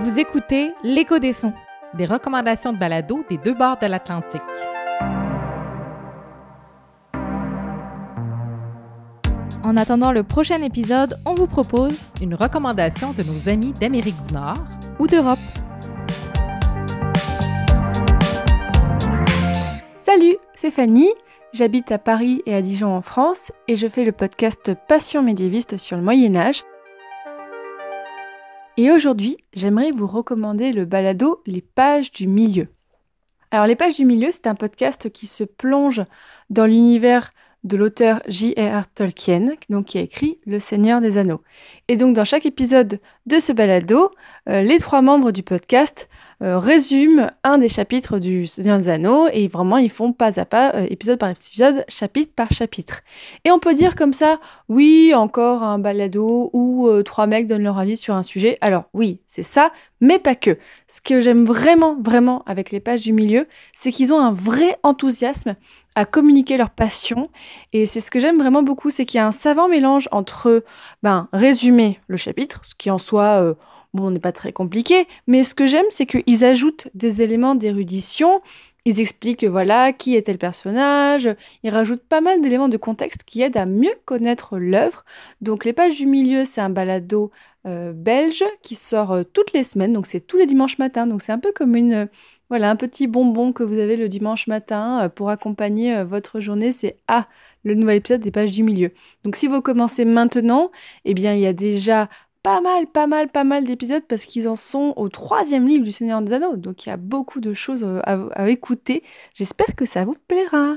Vous écoutez L'écho des sons. Des recommandations de balado des deux bords de l'Atlantique. En attendant le prochain épisode, on vous propose Une recommandation de nos amis d'Amérique du Nord ou d'Europe. Salut, c'est Fanny. J'habite à Paris et à Dijon en France et je fais le podcast Passion médiéviste sur le Moyen Âge. Et aujourd'hui, j'aimerais vous recommander le balado Les pages du milieu. Alors les pages du milieu, c'est un podcast qui se plonge dans l'univers de l'auteur J.R.R. Tolkien, donc qui a écrit Le Seigneur des Anneaux. Et donc dans chaque épisode de ce balado, euh, les trois membres du podcast euh, résument un des chapitres du Seigneur des Anneaux et vraiment ils font pas à pas, euh, épisode par épisode, chapitre par chapitre. Et on peut dire comme ça, oui, encore un balado où trois mecs donnent leur avis sur un sujet. Alors oui, c'est ça, mais pas que. Ce que j'aime vraiment, vraiment avec les pages du milieu, c'est qu'ils ont un vrai enthousiasme à communiquer leur passion. Et c'est ce que j'aime vraiment beaucoup, c'est qu'il y a un savant mélange entre ben, résumer le chapitre, ce qui en soi, euh, bon, n'est pas très compliqué, mais ce que j'aime, c'est qu'ils ajoutent des éléments d'érudition. Ils expliquent voilà qui était le personnage, ils rajoutent pas mal d'éléments de contexte qui aident à mieux connaître l'œuvre. Donc les pages du milieu, c'est un balado euh, belge qui sort euh, toutes les semaines, donc c'est tous les dimanches matins, donc c'est un peu comme une voilà, un petit bonbon que vous avez le dimanche matin euh, pour accompagner euh, votre journée, c'est Ah, le nouvel épisode des pages du milieu. Donc si vous commencez maintenant, eh bien il y a déjà pas mal, pas mal, pas mal d'épisodes parce qu'ils en sont au troisième livre du Seigneur des Anneaux. Donc il y a beaucoup de choses euh, à, à écouter. J'espère que ça vous plaira.